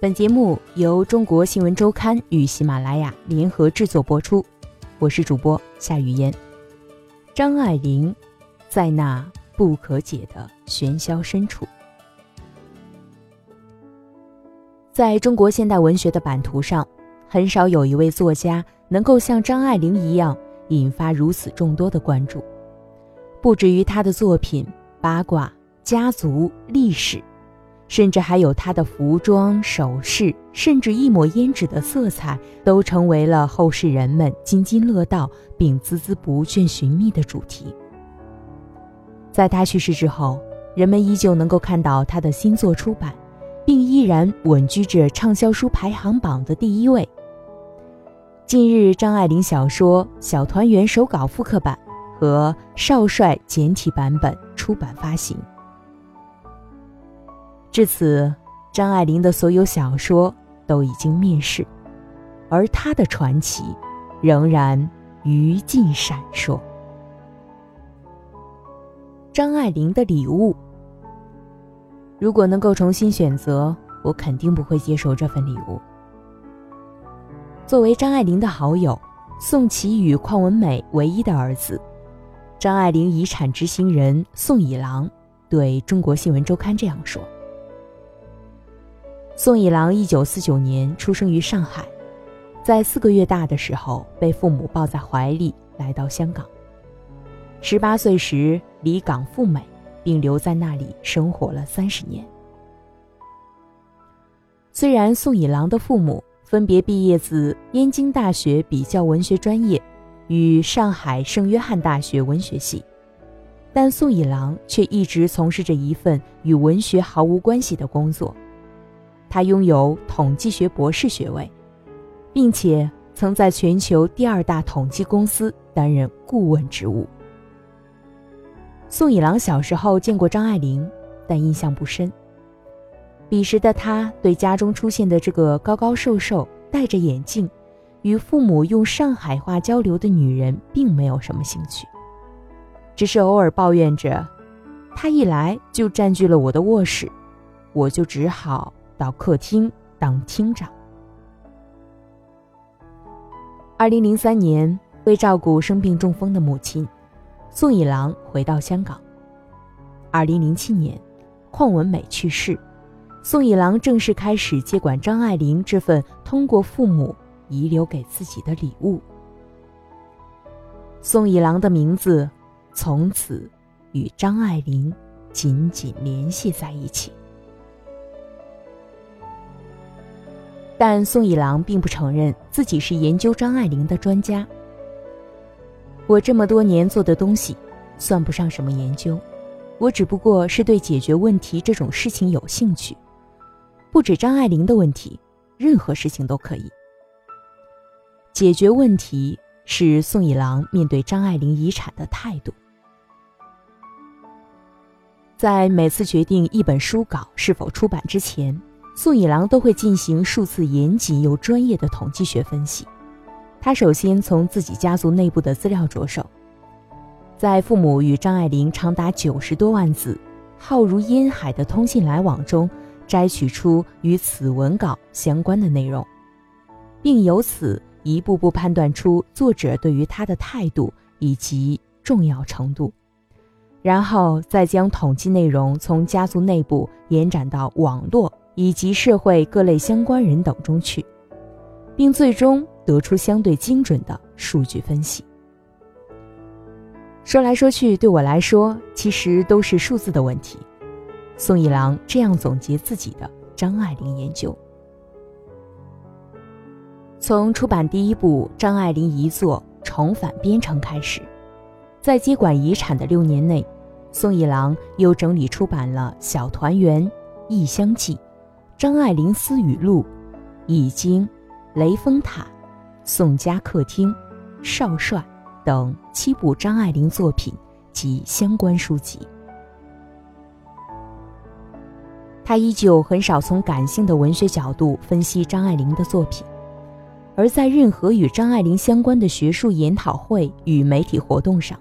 本节目由中国新闻周刊与喜马拉雅联合制作播出，我是主播夏雨嫣。张爱玲，在那不可解的喧嚣深处，在中国现代文学的版图上，很少有一位作家能够像张爱玲一样引发如此众多的关注。不止于她的作品、八卦、家族、历史。甚至还有他的服装、首饰，甚至一抹胭脂的色彩，都成为了后世人们津津乐道并孜孜不倦寻觅的主题。在他去世之后，人们依旧能够看到他的新作出版，并依然稳居着畅销书排行榜的第一位。近日，张爱玲小说《小团圆》手稿复刻版和《少帅》简体版本出版发行。至此，张爱玲的所有小说都已经面世，而她的传奇仍然余烬闪烁。张爱玲的礼物，如果能够重新选择，我肯定不会接受这份礼物。作为张爱玲的好友，宋琦与邝文美唯一的儿子，张爱玲遗产执行人宋以郎对中国新闻周刊这样说。宋以郎一九四九年出生于上海，在四个月大的时候被父母抱在怀里来到香港。十八岁时离港赴美，并留在那里生活了三十年。虽然宋以郎的父母分别毕业自燕京大学比较文学专业与上海圣约翰大学文学系，但宋以郎却一直从事着一份与文学毫无关系的工作。他拥有统计学博士学位，并且曾在全球第二大统计公司担任顾问职务。宋以郎小时候见过张爱玲，但印象不深。彼时的他对家中出现的这个高高瘦瘦、戴着眼镜、与父母用上海话交流的女人并没有什么兴趣，只是偶尔抱怨着：“她一来就占据了我的卧室，我就只好。”到客厅当厅长。二零零三年，为照顾生病中风的母亲，宋以郎回到香港。二零零七年，邝文美去世，宋以郎正式开始接管张爱玲这份通过父母遗留给自己的礼物。宋以郎的名字从此与张爱玲紧紧联系在一起。但宋以郎并不承认自己是研究张爱玲的专家。我这么多年做的东西，算不上什么研究，我只不过是对解决问题这种事情有兴趣，不止张爱玲的问题，任何事情都可以。解决问题是宋以郎面对张爱玲遗产的态度。在每次决定一本书稿是否出版之前。宋以郎都会进行数次严谨又专业的统计学分析。他首先从自己家族内部的资料着手，在父母与张爱玲长达九十多万字、浩如烟海的通信来往中，摘取出与此文稿相关的内容，并由此一步步判断出作者对于他的态度以及重要程度，然后再将统计内容从家族内部延展到网络。以及社会各类相关人等中去，并最终得出相对精准的数据分析。说来说去，对我来说，其实都是数字的问题。宋一郎这样总结自己的张爱玲研究：从出版第一部张爱玲遗作《重返边城》开始，在接管遗产的六年内，宋一郎又整理出版了《小团圆》《异乡记》。张爱玲私语录，《易经》，《雷峰塔》，《宋家客厅》，《少帅》等七部张爱玲作品及相关书籍。他依旧很少从感性的文学角度分析张爱玲的作品，而在任何与张爱玲相关的学术研讨会与媒体活动上，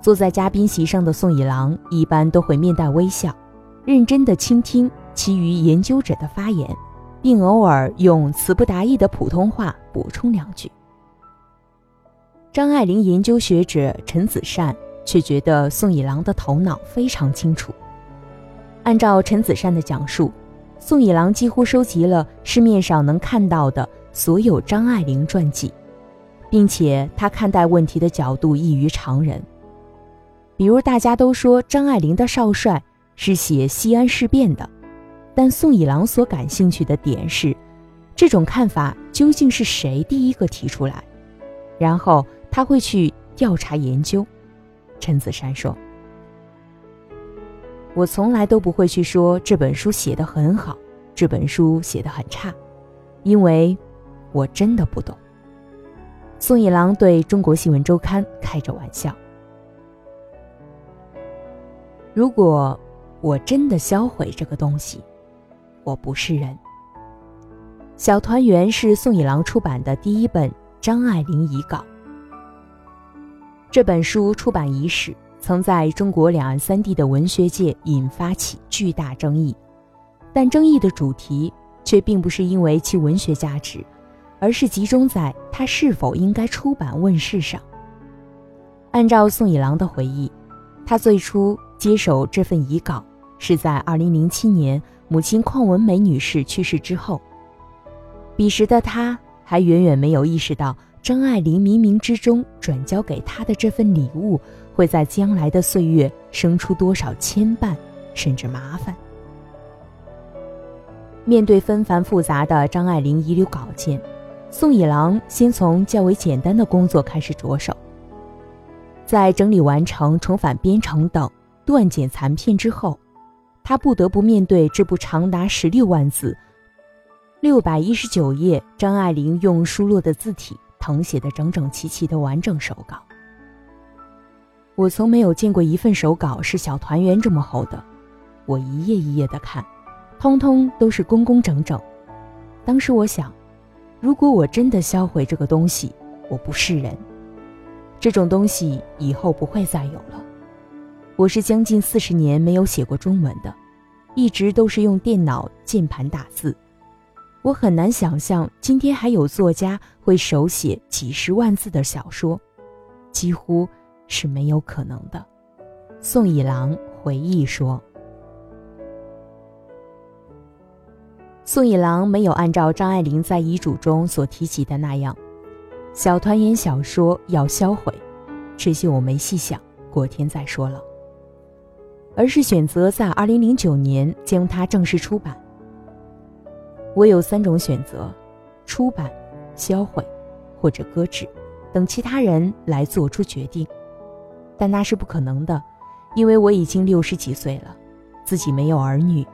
坐在嘉宾席上的宋以郎一般都会面带微笑，认真的倾听。其余研究者的发言，并偶尔用词不达意的普通话补充两句。张爱玲研究学者陈子善却觉得宋以郎的头脑非常清楚。按照陈子善的讲述，宋以郎几乎收集了市面上能看到的所有张爱玲传记，并且他看待问题的角度异于常人。比如，大家都说张爱玲的少帅是写西安事变的，但宋以郎所感兴趣的点是，这种看法究竟是谁第一个提出来？然后他会去调查研究。陈子善说。我从来都不会去说这本书写得很好，这本书写得很差，因为我真的不懂。宋一郎对中国新闻周刊开着玩笑。如果我真的销毁这个东西，我不是人。小团圆是宋一郎出版的第一本张爱玲遗稿。这本书出版伊始。曾在中国两岸三地的文学界引发起巨大争议，但争议的主题却并不是因为其文学价值，而是集中在它是否应该出版问世上。按照宋以郎的回忆，他最初接手这份遗稿是在2007年母亲邝文梅女士去世之后。彼时的他还远远没有意识到张爱玲冥冥之中转交给他的这份礼物。会在将来的岁月生出多少牵绊，甚至麻烦？面对纷繁复杂的张爱玲遗留稿件，宋以郎先从较为简单的工作开始着手。在整理完成、重返编程等断简残片之后，他不得不面对这部长达十六万字、六百一十九页张爱玲用疏落的字体誊写的整整齐齐的完整手稿。我从没有见过一份手稿是小团圆这么厚的，我一页一页的看，通通都是工工整整。当时我想，如果我真的销毁这个东西，我不是人，这种东西以后不会再有了。我是将近四十年没有写过中文的，一直都是用电脑键盘打字，我很难想象今天还有作家会手写几十万字的小说，几乎。是没有可能的，宋以郎回忆说。宋以郎没有按照张爱玲在遗嘱中所提及的那样，小团圆小说要销毁，这些我没细想，过天再说了。而是选择在二零零九年将它正式出版。我有三种选择：出版、销毁，或者搁置，等其他人来做出决定。但那是不可能的，因为我已经六十几岁了，自己没有儿女，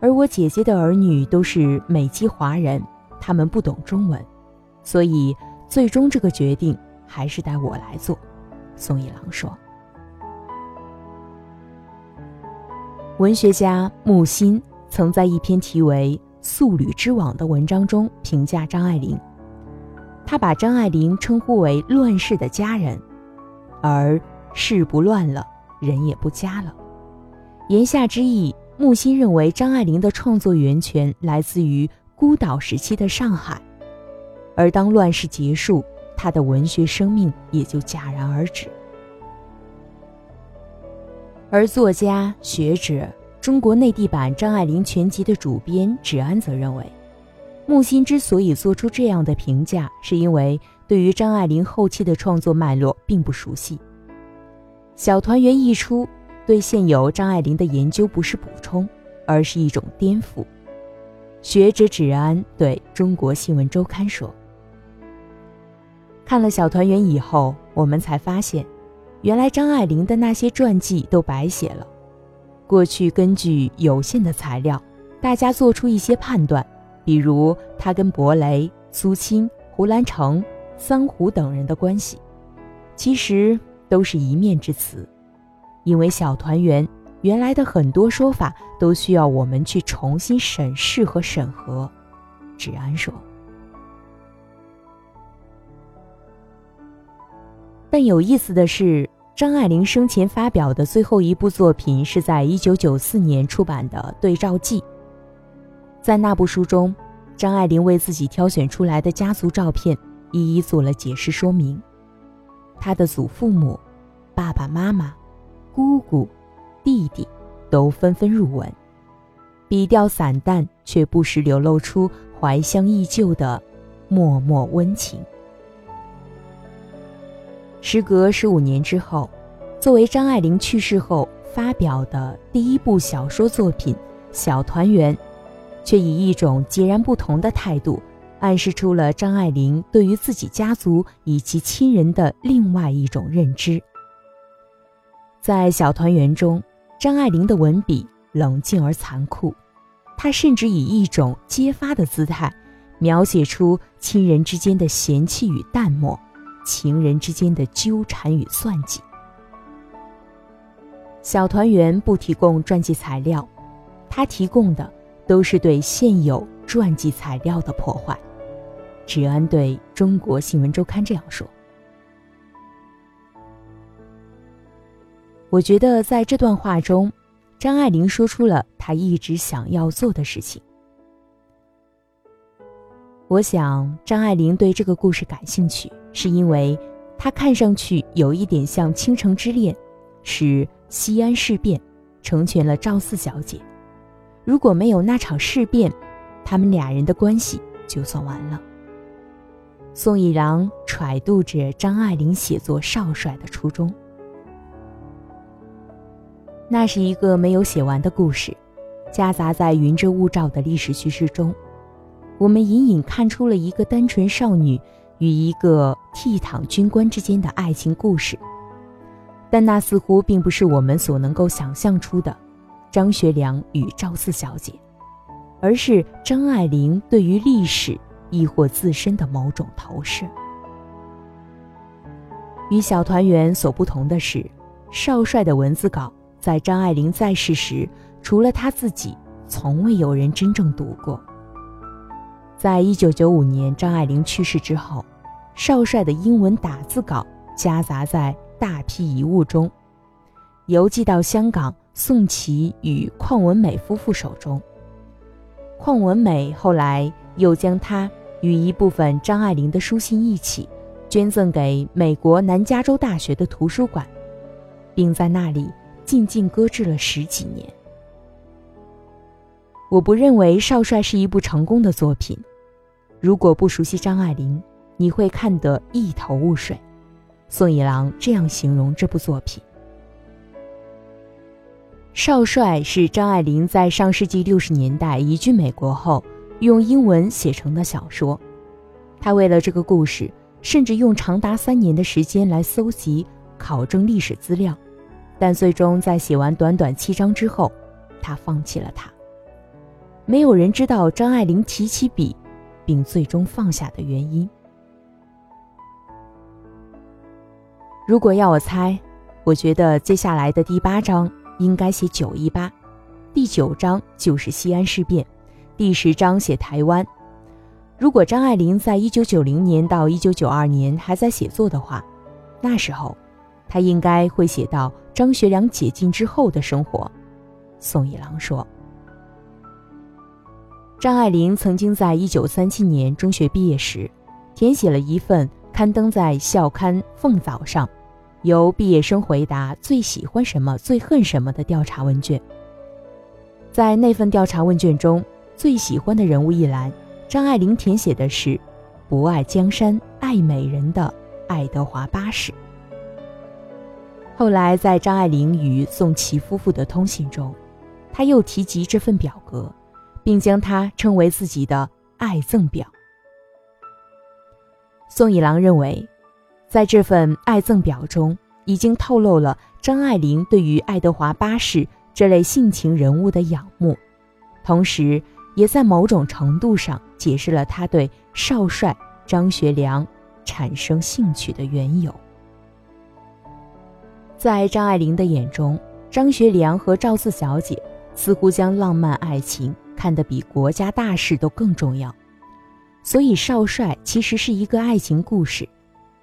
而我姐姐的儿女都是美籍华人，他们不懂中文，所以最终这个决定还是得我来做。宋一郎说。文学家木心曾在一篇题为《素履之网》的文章中评价张爱玲，他把张爱玲称呼为“乱世的佳人”，而。事不乱了，人也不佳了。言下之意，木心认为张爱玲的创作源泉来自于孤岛时期的上海，而当乱世结束，她的文学生命也就戛然而止。而作家、学者、中国内地版《张爱玲全集》的主编芷安则认为，木心之所以做出这样的评价，是因为对于张爱玲后期的创作脉络并不熟悉。小团圆一出，对现有张爱玲的研究不是补充，而是一种颠覆。学者芷安对中国新闻周刊说：“看了小团圆以后，我们才发现，原来张爱玲的那些传记都白写了。过去根据有限的材料，大家做出一些判断，比如她跟伯雷、苏青、胡兰成、桑弧等人的关系，其实。”都是一面之词，因为小团圆原来的很多说法都需要我们去重新审视和审核。芷安说。但有意思的是，张爱玲生前发表的最后一部作品是在一九九四年出版的《对照记》。在那部书中，张爱玲为自己挑选出来的家族照片一一做了解释说明。她的祖父母、爸爸妈妈、姑姑、弟弟都纷纷入文，笔调散淡，却不时流露出怀乡忆旧的脉脉温情。时隔十五年之后，作为张爱玲去世后发表的第一部小说作品《小团圆》，却以一种截然不同的态度，暗示出了张爱玲对于自己家族以及亲人的另外一种认知。在《小团圆》中，张爱玲的文笔冷静而残酷，她甚至以一种揭发的姿态，描写出亲人之间的嫌弃与淡漠。情人之间的纠缠与算计。小团圆不提供传记材料，他提供的都是对现有传记材料的破坏。芷安对中国新闻周刊这样说：“我觉得在这段话中，张爱玲说出了她一直想要做的事情。我想，张爱玲对这个故事感兴趣。”是因为他看上去有一点像倾城之恋，是西安事变成全了赵四小姐。如果没有那场事变，他们俩人的关系就算完了。宋一郎揣度着张爱玲写作少帅的初衷。那是一个没有写完的故事，夹杂在云遮雾罩的历史叙事中，我们隐隐看出了一个单纯少女。与一个倜傥军官之间的爱情故事，但那似乎并不是我们所能够想象出的张学良与赵四小姐，而是张爱玲对于历史亦或自身的某种投射。与小团圆所不同的是，少帅的文字稿在张爱玲在世时，除了他自己，从未有人真正读过。在一九九五年张爱玲去世之后，少帅的英文打字稿夹杂在大批遗物中，邮寄到香港宋琦与邝文美夫妇手中。邝文美后来又将它与一部分张爱玲的书信一起，捐赠给美国南加州大学的图书馆，并在那里静静搁置了十几年。我不认为少帅是一部成功的作品。如果不熟悉张爱玲，你会看得一头雾水。宋一郎这样形容这部作品：少帅是张爱玲在上世纪六十年代移居美国后，用英文写成的小说。他为了这个故事，甚至用长达三年的时间来搜集、考证历史资料，但最终在写完短短七章之后，他放弃了它。没有人知道张爱玲提起笔，并最终放下的原因。如果要我猜，我觉得接下来的第八章应该写九一八，第九章就是西安事变，第十章写台湾。如果张爱玲在一九九零年到一九九二年还在写作的话，那时候，她应该会写到张学良解禁之后的生活。宋一郎说。张爱玲曾经在一九三七年中学毕业时，填写了一份刊登在校刊《凤藻》上，由毕业生回答最喜欢什么、最恨什么的调查问卷。在那份调查问卷中，最喜欢的人物一栏，张爱玲填写的是“不爱江山爱美人”的爱德华八世。后来，在张爱玲与宋琦夫妇的通信中，他又提及这份表格。并将它称为自己的爱赠表。宋一郎认为，在这份爱赠表中，已经透露了张爱玲对于爱德华八世这类性情人物的仰慕，同时也在某种程度上解释了他对少帅张学良产生兴趣的缘由。在张爱玲的眼中，张学良和赵四小姐似乎将浪漫爱情。看得比国家大事都更重要，所以少帅其实是一个爱情故事，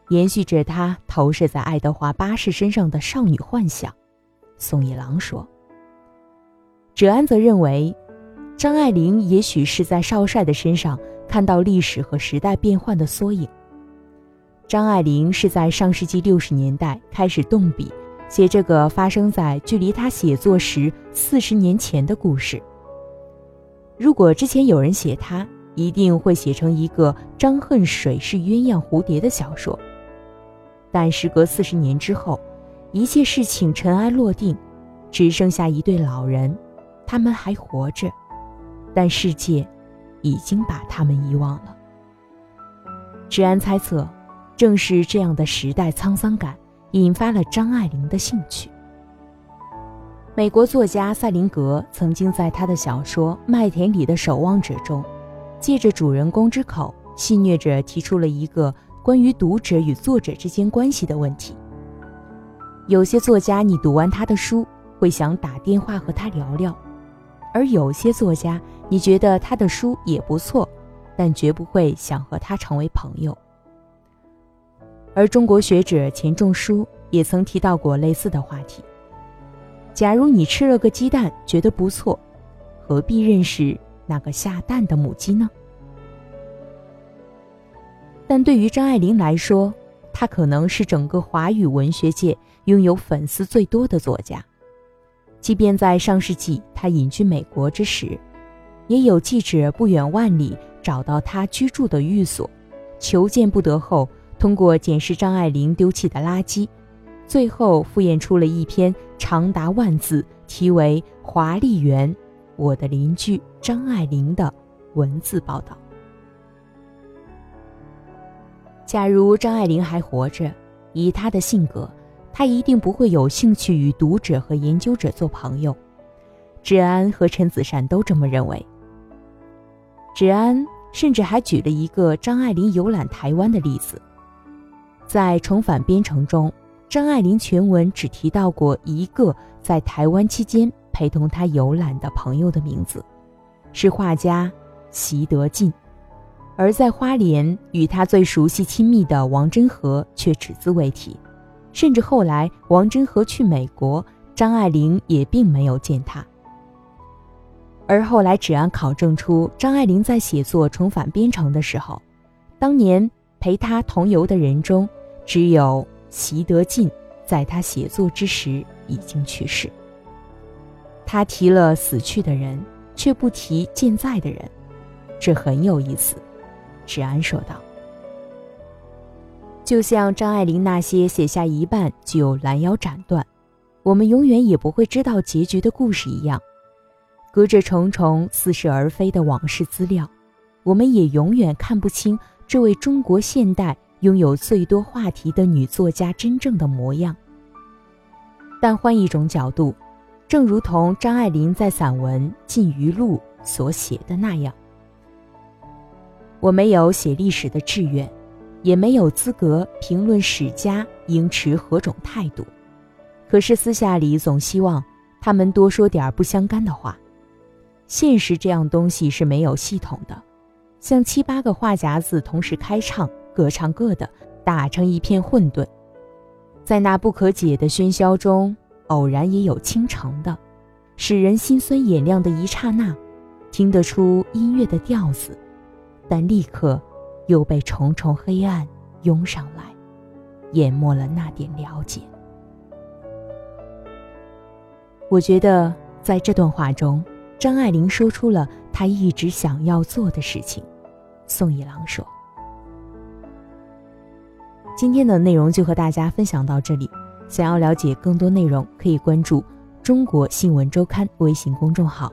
延续着他投射在爱德华八世身上的少女幻想。宋一郎说：“哲安则认为，张爱玲也许是在少帅的身上看到历史和时代变换的缩影。张爱玲是在上世纪六十年代开始动笔写这个发生在距离她写作时四十年前的故事。如果之前有人写他，一定会写成一个张恨水是鸳鸯蝴蝶的小说。但时隔四十年之后，一切事情尘埃落定，只剩下一对老人，他们还活着，但世界已经把他们遗忘了。治安猜测，正是这样的时代沧桑感，引发了张爱玲的兴趣。美国作家塞林格曾经在他的小说《麦田里的守望者》中。借着主人公之口，戏谑着提出了一个关于读者与作者之间关系的问题。有些作家，你读完他的书会想打电话和他聊聊；而有些作家，你觉得他的书也不错，但绝不会想和他成为朋友。而中国学者钱钟书也曾提到过类似的话题：假如你吃了个鸡蛋觉得不错，何必认识？那个下蛋的母鸡呢？但对于张爱玲来说，她可能是整个华语文学界拥有粉丝最多的作家。即便在上世纪她隐居美国之时，也有记者不远万里找到她居住的寓所，求见不得后，通过检视张爱玲丢弃的垃圾，最后复验出了一篇长达万字、题为《华丽园》。我的邻居张爱玲的文字报道。假如张爱玲还活着，以她的性格，她一定不会有兴趣与读者和研究者做朋友。芷安和陈子善都这么认为。芷安甚至还举了一个张爱玲游览台湾的例子。在《重返边城》中，张爱玲全文只提到过一个在台湾期间。陪同她游览的朋友的名字，是画家席德进，而在花莲与他最熟悉亲密的王真和却只字未提，甚至后来王真和去美国，张爱玲也并没有见他。而后来芷安考证出，张爱玲在写作《重返边城》的时候，当年陪他同游的人中，只有齐德进，在他写作之时已经去世。他提了死去的人，却不提健在的人，这很有意思。芷安说道：“就像张爱玲那些写下一半就拦腰斩断，我们永远也不会知道结局的故事一样。隔着重重似是而非的往事资料，我们也永远看不清这位中国现代拥有最多话题的女作家真正的模样。但换一种角度。”正如同张爱玲在散文《禁渔录》所写的那样，我没有写历史的志愿，也没有资格评论史家应持何种态度。可是私下里总希望他们多说点不相干的话。现实这样东西是没有系统的，像七八个话匣子同时开唱，各唱各的，打成一片混沌，在那不可解的喧嚣中。偶然也有倾城的，使人心酸眼亮的一刹那，听得出音乐的调子，但立刻又被重重黑暗拥上来，淹没了那点了解。我觉得在这段话中，张爱玲说出了她一直想要做的事情。宋一郎说：“今天的内容就和大家分享到这里。”想要了解更多内容，可以关注《中国新闻周刊》微信公众号。